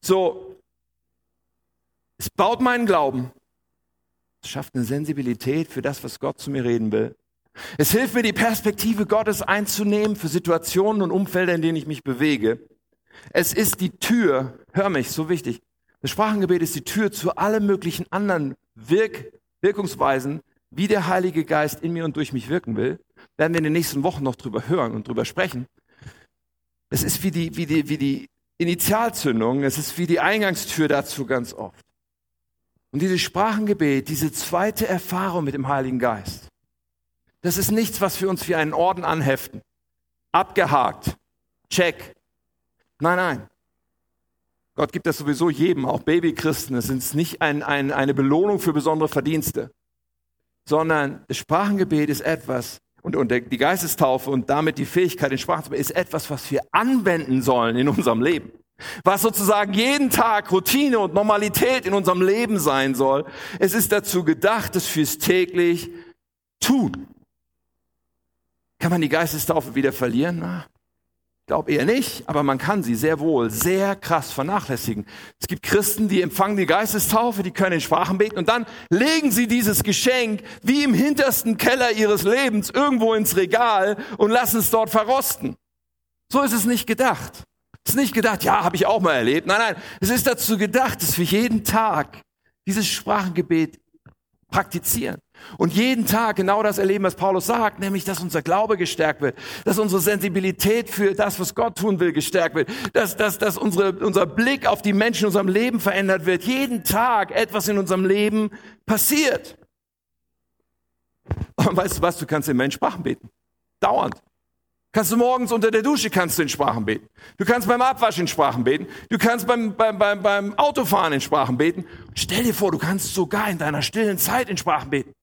[SPEAKER 2] So, es baut meinen Glauben. Es schafft eine Sensibilität für das, was Gott zu mir reden will. Es hilft mir, die Perspektive Gottes einzunehmen für Situationen und Umfelder, in denen ich mich bewege. Es ist die Tür, hör mich, so wichtig, das Sprachengebet ist die Tür zu allen möglichen anderen Wirk Wirkungsweisen, wie der Heilige Geist in mir und durch mich wirken will. Werden wir in den nächsten Wochen noch drüber hören und drüber sprechen. Es ist wie die, wie die, wie die Initialzündung, es ist wie die Eingangstür dazu ganz oft. Und dieses Sprachengebet, diese zweite Erfahrung mit dem Heiligen Geist, das ist nichts, was wir uns wie einen Orden anheften. Abgehakt. Check. Nein, nein. Gott gibt das sowieso jedem, auch Babychristen. Es ist nicht ein, ein, eine Belohnung für besondere Verdienste, sondern das Sprachengebet ist etwas, und, und die Geistestaufe und damit die Fähigkeit, in Sprachen zu beten, ist etwas, was wir anwenden sollen in unserem Leben. Was sozusagen jeden Tag Routine und Normalität in unserem Leben sein soll. Es ist dazu gedacht, es fürs täglich tun. Kann man die Geistestaufe wieder verlieren? Na, glaube eher nicht, aber man kann sie sehr wohl sehr krass vernachlässigen. Es gibt Christen, die empfangen die Geistestaufe, die können in Sprachen beten und dann legen sie dieses Geschenk wie im hintersten Keller ihres Lebens irgendwo ins Regal und lassen es dort verrosten. So ist es nicht gedacht. Es ist nicht gedacht, ja, habe ich auch mal erlebt. Nein, nein, es ist dazu gedacht, dass wir jeden Tag dieses Sprachengebet praktizieren. Und jeden Tag genau das erleben, was Paulus sagt, nämlich, dass unser Glaube gestärkt wird, dass unsere Sensibilität für das, was Gott tun will, gestärkt wird, dass, dass, dass unsere, unser Blick auf die Menschen in unserem Leben verändert wird. Jeden Tag etwas in unserem Leben passiert. Und weißt du was, du kannst in Menschsprachen beten. Dauernd. Kannst du morgens unter der Dusche kannst du in Sprachen beten. Du kannst beim Abwasch in Sprachen beten. Du kannst beim, beim, beim, beim Autofahren in Sprachen beten. Stell dir vor, du kannst sogar in deiner stillen Zeit in Sprachen beten.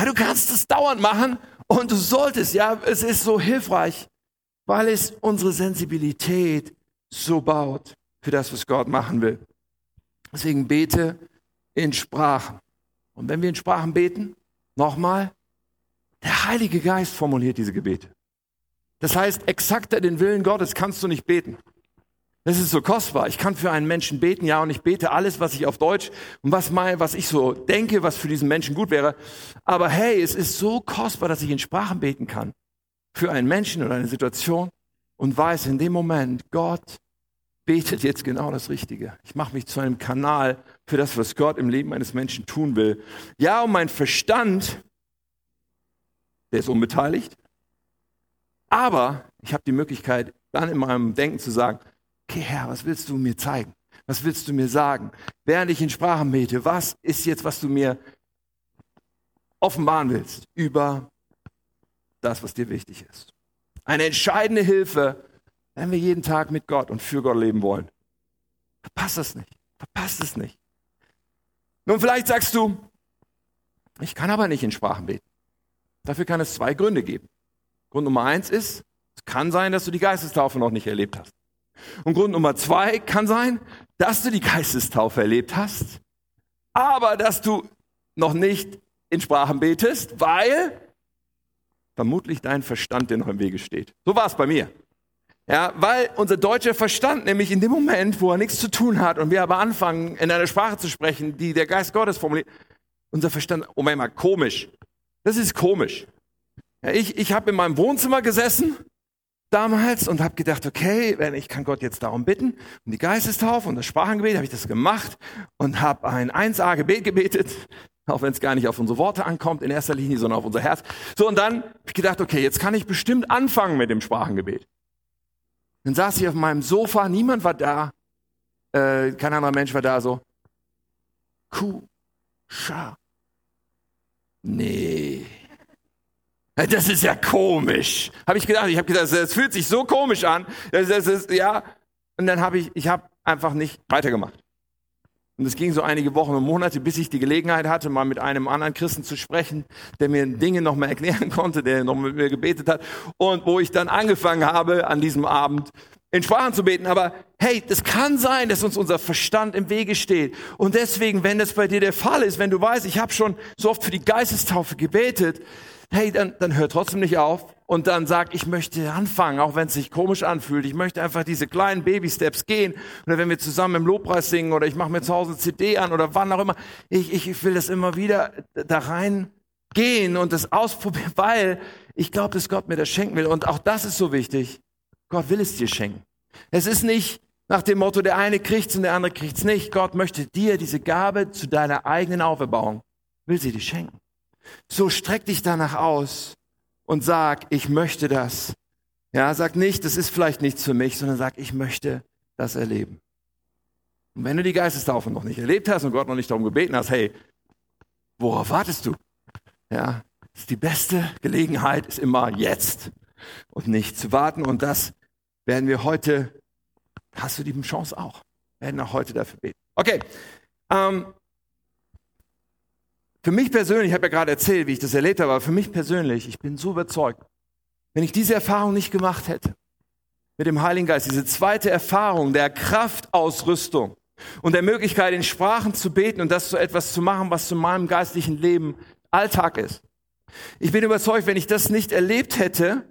[SPEAKER 2] Ja, du kannst es dauernd machen und du solltest, ja, es ist so hilfreich, weil es unsere Sensibilität so baut für das, was Gott machen will. Deswegen bete in Sprachen. Und wenn wir in Sprachen beten, nochmal, der Heilige Geist formuliert diese Gebete. Das heißt, exakter den Willen Gottes kannst du nicht beten. Das ist so kostbar. Ich kann für einen Menschen beten, ja, und ich bete alles, was ich auf Deutsch und was mal, was ich so denke, was für diesen Menschen gut wäre. Aber hey, es ist so kostbar, dass ich in Sprachen beten kann. Für einen Menschen oder eine Situation und weiß in dem Moment, Gott betet jetzt genau das Richtige. Ich mache mich zu einem Kanal für das, was Gott im Leben eines Menschen tun will. Ja, und mein Verstand, der ist unbeteiligt. Aber ich habe die Möglichkeit, dann in meinem Denken zu sagen, okay Herr, was willst du mir zeigen? Was willst du mir sagen? Während ich in Sprachen bete, was ist jetzt, was du mir offenbaren willst über das, was dir wichtig ist? Eine entscheidende Hilfe, wenn wir jeden Tag mit Gott und für Gott leben wollen. Verpasst das nicht. Verpasst es nicht. Nun, vielleicht sagst du, ich kann aber nicht in Sprachen beten. Dafür kann es zwei Gründe geben. Grund Nummer eins ist, es kann sein, dass du die Geistestaufe noch nicht erlebt hast. Und Grund Nummer zwei kann sein, dass du die Geistestaufe erlebt hast, aber dass du noch nicht in Sprachen betest, weil vermutlich dein Verstand dir noch im Wege steht. So war es bei mir. Ja, weil unser deutscher Verstand nämlich in dem Moment, wo er nichts zu tun hat und wir aber anfangen, in einer Sprache zu sprechen, die der Geist Gottes formuliert, unser Verstand, oh mein mal, komisch. Das ist komisch. Ja, ich ich habe in meinem Wohnzimmer gesessen damals und habe gedacht, okay, ich kann Gott jetzt darum bitten, um die Geistestaufe und das Sprachengebet, habe ich das gemacht und habe ein 1a-Gebet gebetet, auch wenn es gar nicht auf unsere Worte ankommt in erster Linie, sondern auf unser Herz. So, und dann habe ich gedacht, okay, jetzt kann ich bestimmt anfangen mit dem Sprachengebet. Dann saß ich auf meinem Sofa, niemand war da, äh, kein anderer Mensch war da, so, Kuh, Scha, nee. Das ist ja komisch. Habe ich gedacht. Ich habe gedacht, das fühlt sich so komisch an. Das, das ist, ja. Und dann habe ich, ich habe einfach nicht weitergemacht. Und es ging so einige Wochen und Monate, bis ich die Gelegenheit hatte, mal mit einem anderen Christen zu sprechen, der mir Dinge noch mal erklären konnte, der noch mit mir gebetet hat. Und wo ich dann angefangen habe, an diesem Abend in Sprachen zu beten. Aber hey, das kann sein, dass uns unser Verstand im Wege steht. Und deswegen, wenn das bei dir der Fall ist, wenn du weißt, ich habe schon so oft für die Geistestaufe gebetet, hey, dann, dann hör trotzdem nicht auf und dann sag, ich möchte anfangen, auch wenn es sich komisch anfühlt. Ich möchte einfach diese kleinen Baby-Steps gehen. Oder wenn wir zusammen im Lobpreis singen oder ich mache mir zu Hause eine CD an oder wann auch immer. Ich, ich will das immer wieder da rein gehen und das ausprobieren, weil ich glaube, dass Gott mir das schenken will. Und auch das ist so wichtig. Gott will es dir schenken. Es ist nicht nach dem Motto, der eine kriegt's und der andere kriegt's nicht. Gott möchte dir diese Gabe zu deiner eigenen Auferbauung, will sie dir schenken. So streck dich danach aus und sag, ich möchte das. Ja, sag nicht, das ist vielleicht nichts für mich, sondern sag, ich möchte das erleben. Und wenn du die Geistestaufe noch nicht erlebt hast und Gott noch nicht darum gebeten hast, hey, worauf wartest du? Ja, die beste Gelegenheit ist immer jetzt und nicht zu warten. Und das werden wir heute, hast du die Chance auch, werden auch heute dafür beten. Okay, ähm, für mich persönlich, ich habe ja gerade erzählt, wie ich das erlebt habe, aber für mich persönlich, ich bin so überzeugt, wenn ich diese Erfahrung nicht gemacht hätte, mit dem Heiligen Geist, diese zweite Erfahrung der Kraftausrüstung und der Möglichkeit, in Sprachen zu beten und das so etwas zu machen, was zu meinem geistlichen Leben Alltag ist. Ich bin überzeugt, wenn ich das nicht erlebt hätte,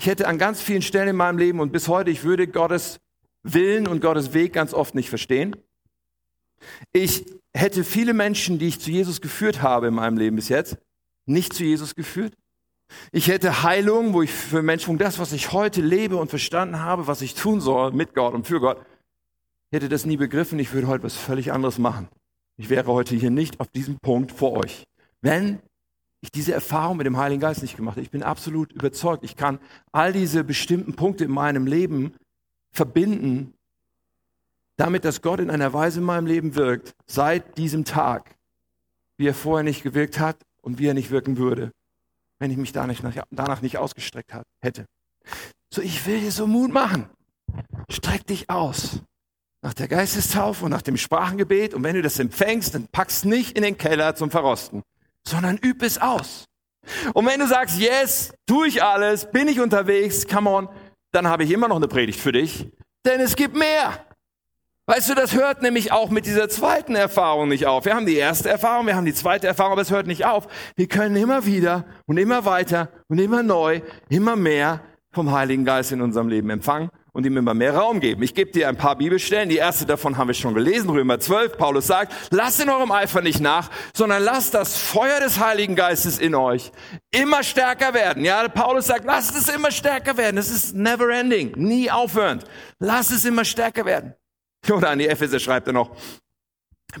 [SPEAKER 2] Ich hätte an ganz vielen Stellen in meinem Leben und bis heute, ich würde Gottes Willen und Gottes Weg ganz oft nicht verstehen. Ich hätte viele Menschen, die ich zu Jesus geführt habe in meinem Leben bis jetzt, nicht zu Jesus geführt. Ich hätte Heilung, wo ich für Menschen, das, was ich heute lebe und verstanden habe, was ich tun soll mit Gott und für Gott, hätte das nie begriffen. Ich würde heute was völlig anderes machen. Ich wäre heute hier nicht auf diesem Punkt vor euch. Wenn ich diese Erfahrung mit dem Heiligen Geist nicht gemacht hätte. Ich bin absolut überzeugt. Ich kann all diese bestimmten Punkte in meinem Leben verbinden, damit, dass Gott in einer Weise in meinem Leben wirkt, seit diesem Tag, wie er vorher nicht gewirkt hat und wie er nicht wirken würde, wenn ich mich danach nicht, ausgestreckt hätte. So, ich will dir so Mut machen. Streck dich aus. Nach der Geistestaufe und nach dem Sprachengebet. Und wenn du das empfängst, dann packst nicht in den Keller zum Verrosten, sondern üb es aus. Und wenn du sagst, yes, tu ich alles, bin ich unterwegs, come on, dann habe ich immer noch eine Predigt für dich, denn es gibt mehr. Weißt du, das hört nämlich auch mit dieser zweiten Erfahrung nicht auf. Wir haben die erste Erfahrung, wir haben die zweite Erfahrung, aber es hört nicht auf. Wir können immer wieder und immer weiter und immer neu, immer mehr vom Heiligen Geist in unserem Leben empfangen und ihm immer mehr Raum geben. Ich gebe dir ein paar Bibelstellen. Die erste davon haben wir schon gelesen, Römer 12. Paulus sagt, lasst in eurem Eifer nicht nach, sondern lasst das Feuer des Heiligen Geistes in euch immer stärker werden. Ja, Paulus sagt, lasst es immer stärker werden. Es ist never ending, nie aufhörend. Lasst es immer stärker werden. Oder an die Epheser schreibt er noch,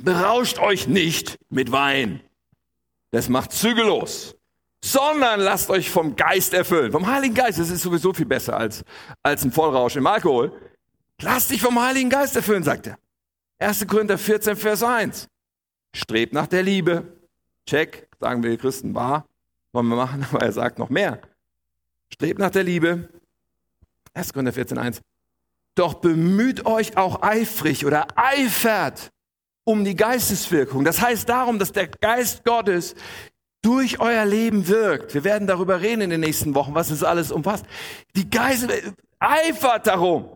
[SPEAKER 2] berauscht euch nicht mit Wein. Das macht zügellos sondern lasst euch vom Geist erfüllen. Vom Heiligen Geist, das ist sowieso viel besser als, als ein Vollrausch im Alkohol. Lasst dich vom Heiligen Geist erfüllen, sagt er. 1. Korinther 14, Vers 1. Strebt nach der Liebe. Check, sagen wir Christen, wahr. Wollen wir machen, aber er sagt noch mehr. Strebt nach der Liebe. 1. Korinther 14, 1. Doch bemüht euch auch eifrig oder eifert um die Geisteswirkung. Das heißt darum, dass der Geist Gottes durch euer Leben wirkt. Wir werden darüber reden in den nächsten Wochen, was es alles umfasst. Die Geist eifert darum.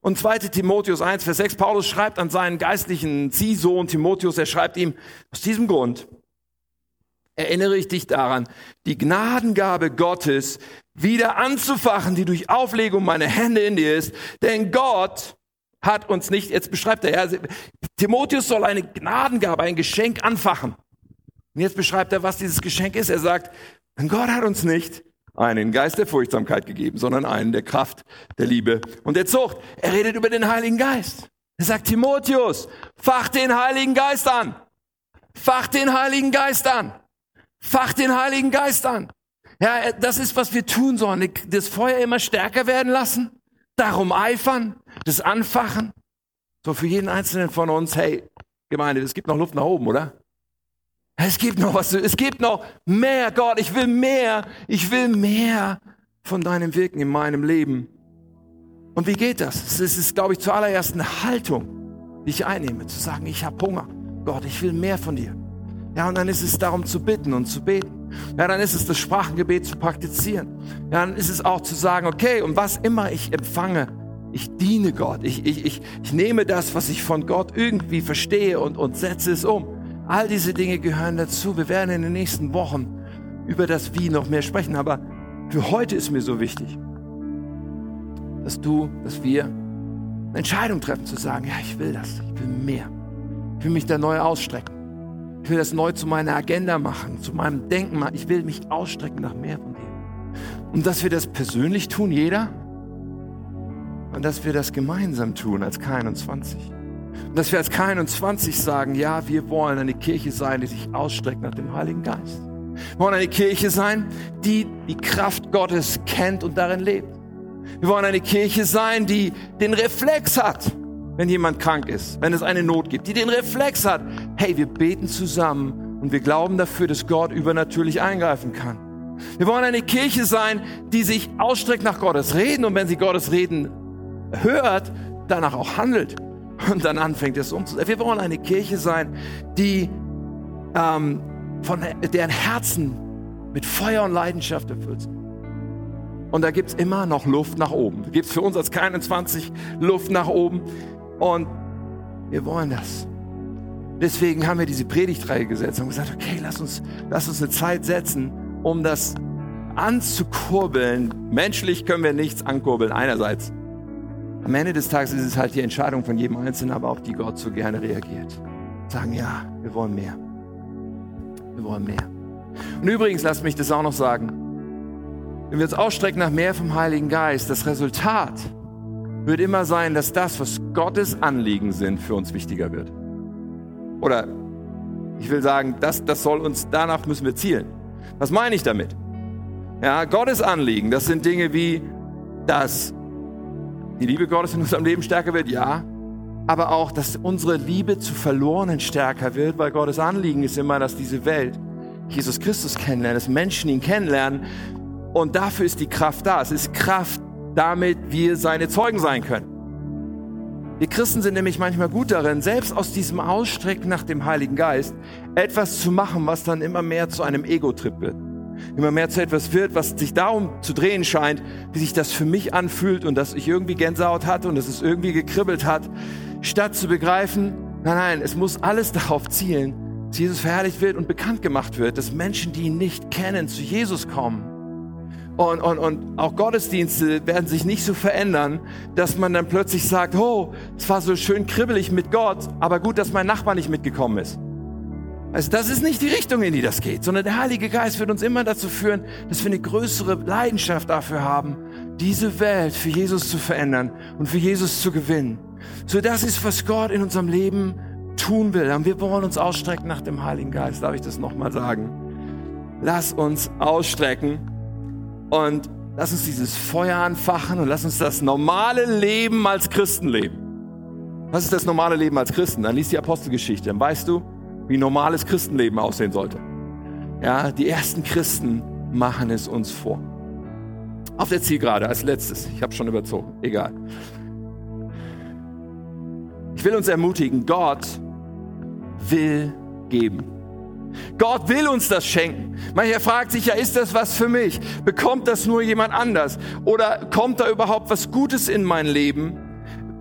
[SPEAKER 2] Und 2. Timotheus 1, Vers 6, Paulus schreibt an seinen geistlichen Ziehsohn Timotheus, er schreibt ihm, aus diesem Grund erinnere ich dich daran, die Gnadengabe Gottes wieder anzufachen, die durch Auflegung meiner Hände in dir ist. Denn Gott hat uns nicht, jetzt beschreibt er, ja, Timotheus soll eine Gnadengabe, ein Geschenk anfachen. Und jetzt beschreibt er, was dieses Geschenk ist. Er sagt, Gott hat uns nicht einen Geist der Furchtsamkeit gegeben, sondern einen der Kraft, der Liebe und der Zucht. Er redet über den Heiligen Geist. Er sagt, Timotheus, fach den Heiligen Geist an. Fach den Heiligen Geist an. Fach den Heiligen Geist an. Ja, das ist, was wir tun sollen. Das Feuer immer stärker werden lassen. Darum eifern. Das anfachen. So für jeden Einzelnen von uns, hey, Gemeinde, es gibt noch Luft nach oben, oder? Es gibt noch was, es gibt noch mehr, Gott, ich will mehr, ich will mehr von deinem Wirken in meinem Leben. Und wie geht das? Es ist, glaube ich, zuallererst eine Haltung, die ich einnehme, zu sagen, ich habe Hunger. Gott, ich will mehr von dir. Ja, und dann ist es darum zu bitten und zu beten. Ja, dann ist es das Sprachengebet zu praktizieren. Ja, dann ist es auch zu sagen, okay, und was immer ich empfange, ich diene Gott. Ich, ich, ich, ich nehme das, was ich von Gott irgendwie verstehe und, und setze es um. All diese Dinge gehören dazu. Wir werden in den nächsten Wochen über das Wie noch mehr sprechen. Aber für heute ist mir so wichtig, dass du, dass wir eine Entscheidung treffen zu sagen, ja, ich will das, ich will mehr. Ich will mich da neu ausstrecken. Ich will das neu zu meiner Agenda machen, zu meinem Denken machen. Ich will mich ausstrecken nach mehr von dir. Und dass wir das persönlich tun, jeder. Und dass wir das gemeinsam tun als K21. Und dass wir als K21 sagen, ja, wir wollen eine Kirche sein, die sich ausstreckt nach dem Heiligen Geist. Wir wollen eine Kirche sein, die die Kraft Gottes kennt und darin lebt. Wir wollen eine Kirche sein, die den Reflex hat, wenn jemand krank ist, wenn es eine Not gibt, die den Reflex hat, hey, wir beten zusammen und wir glauben dafür, dass Gott übernatürlich eingreifen kann. Wir wollen eine Kirche sein, die sich ausstreckt nach Gottes Reden und wenn sie Gottes Reden hört, danach auch handelt und dann anfängt es umzusetzen. Wir wollen eine Kirche sein, die ähm, von deren Herzen mit Feuer und Leidenschaft erfüllt sind. Und da gibt's immer noch Luft nach oben. Da gibt's für uns als 21 Luft nach oben. Und wir wollen das. Deswegen haben wir diese Predigtreihe gesetzt und gesagt, okay, lass uns, lass uns eine Zeit setzen, um das anzukurbeln. Menschlich können wir nichts ankurbeln, einerseits. Am Ende des Tages ist es halt die Entscheidung von jedem Einzelnen, aber auf die Gott so gerne reagiert. Sagen, ja, wir wollen mehr. Wir wollen mehr. Und übrigens, lasst mich das auch noch sagen. Wenn wir uns ausstrecken nach mehr vom Heiligen Geist, das Resultat wird immer sein, dass das, was Gottes Anliegen sind, für uns wichtiger wird. Oder ich will sagen, das, das soll uns, danach müssen wir zielen. Was meine ich damit? Ja, Gottes Anliegen, das sind Dinge wie, dass die Liebe Gottes in unserem Leben stärker wird, ja. Aber auch, dass unsere Liebe zu Verlorenen stärker wird, weil Gottes Anliegen ist immer, dass diese Welt Jesus Christus kennenlernen, dass Menschen ihn kennenlernen. Und dafür ist die Kraft da. Es ist Kraft, damit wir seine Zeugen sein können. Wir Christen sind nämlich manchmal gut darin, selbst aus diesem Ausstrecken nach dem Heiligen Geist etwas zu machen, was dann immer mehr zu einem Ego-Trip wird. Immer mehr zu etwas wird, was sich darum zu drehen scheint, wie sich das für mich anfühlt und dass ich irgendwie Gänsehaut hatte und dass es irgendwie gekribbelt hat, statt zu begreifen, nein, nein, es muss alles darauf zielen, dass Jesus verherrlicht wird und bekannt gemacht wird, dass Menschen, die ihn nicht kennen, zu Jesus kommen und, und, und auch Gottesdienste werden sich nicht so verändern, dass man dann plötzlich sagt, oh, es war so schön kribbelig mit Gott, aber gut, dass mein Nachbar nicht mitgekommen ist. Also das ist nicht die Richtung, in die das geht, sondern der Heilige Geist wird uns immer dazu führen, dass wir eine größere Leidenschaft dafür haben, diese Welt für Jesus zu verändern und für Jesus zu gewinnen. So das ist, was Gott in unserem Leben tun will. Und wir wollen uns ausstrecken nach dem Heiligen Geist. Darf ich das nochmal sagen? Lass uns ausstrecken und lass uns dieses Feuer anfachen und lass uns das normale Leben als Christen leben. Was ist das normale Leben als Christen? Dann liest die Apostelgeschichte, dann weißt du, wie normales Christenleben aussehen sollte. Ja, die ersten Christen machen es uns vor. Auf der Zielgerade als letztes. Ich habe schon überzogen. Egal. Ich will uns ermutigen, Gott will geben. Gott will uns das schenken. Mancher fragt sich ja, ist das was für mich? Bekommt das nur jemand anders? Oder kommt da überhaupt was Gutes in mein Leben?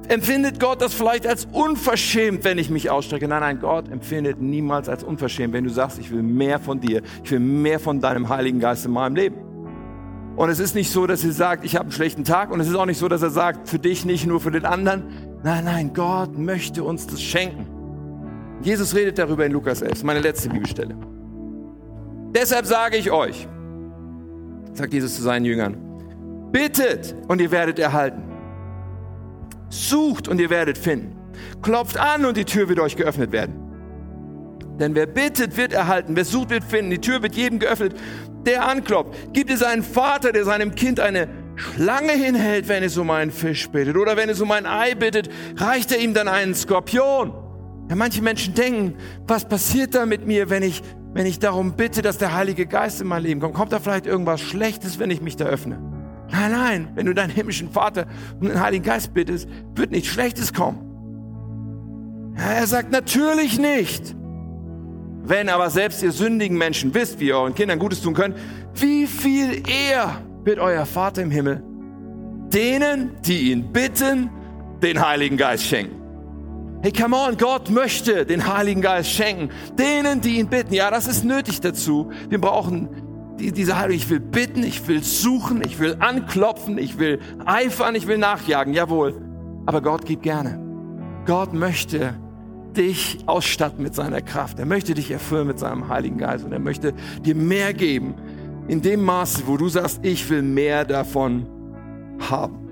[SPEAKER 2] Empfindet Gott das vielleicht als unverschämt, wenn ich mich ausstrecke? Nein, nein, Gott empfindet niemals als unverschämt, wenn du sagst, ich will mehr von dir, ich will mehr von deinem Heiligen Geist in meinem Leben. Und es ist nicht so, dass er sagt, ich habe einen schlechten Tag. Und es ist auch nicht so, dass er sagt, für dich nicht, nur für den anderen. Nein, nein, Gott möchte uns das schenken. Jesus redet darüber in Lukas 11, meine letzte Bibelstelle. Deshalb sage ich euch, sagt Jesus zu seinen Jüngern, bittet und ihr werdet erhalten. Sucht und ihr werdet finden. Klopft an und die Tür wird euch geöffnet werden. Denn wer bittet, wird erhalten. Wer sucht, wird finden. Die Tür wird jedem geöffnet, der anklopft. Gibt es einen Vater, der seinem Kind eine Schlange hinhält, wenn es um einen Fisch bittet? Oder wenn es um ein Ei bittet, reicht er ihm dann einen Skorpion? Ja, manche Menschen denken, was passiert da mit mir, wenn ich, wenn ich darum bitte, dass der Heilige Geist in mein Leben kommt? Kommt da vielleicht irgendwas Schlechtes, wenn ich mich da öffne? Nein, nein, wenn du deinen himmlischen Vater um den Heiligen Geist bittest, wird nichts Schlechtes kommen. Ja, er sagt natürlich nicht. Wenn aber selbst ihr sündigen Menschen wisst, wie ihr euren Kindern Gutes tun könnt, wie viel eher wird euer Vater im Himmel denen, die ihn bitten, den Heiligen Geist schenken. Hey, come on, Gott möchte den Heiligen Geist schenken. Denen, die ihn bitten. Ja, das ist nötig dazu. Wir brauchen die, diese Heilung. Ich will bitten, ich will suchen, ich will anklopfen, ich will eifern, ich will nachjagen. Jawohl. Aber Gott gibt gerne. Gott möchte dich ausstatten mit seiner Kraft. Er möchte dich erfüllen mit seinem Heiligen Geist und er möchte dir mehr geben. In dem Maße, wo du sagst, ich will mehr davon haben.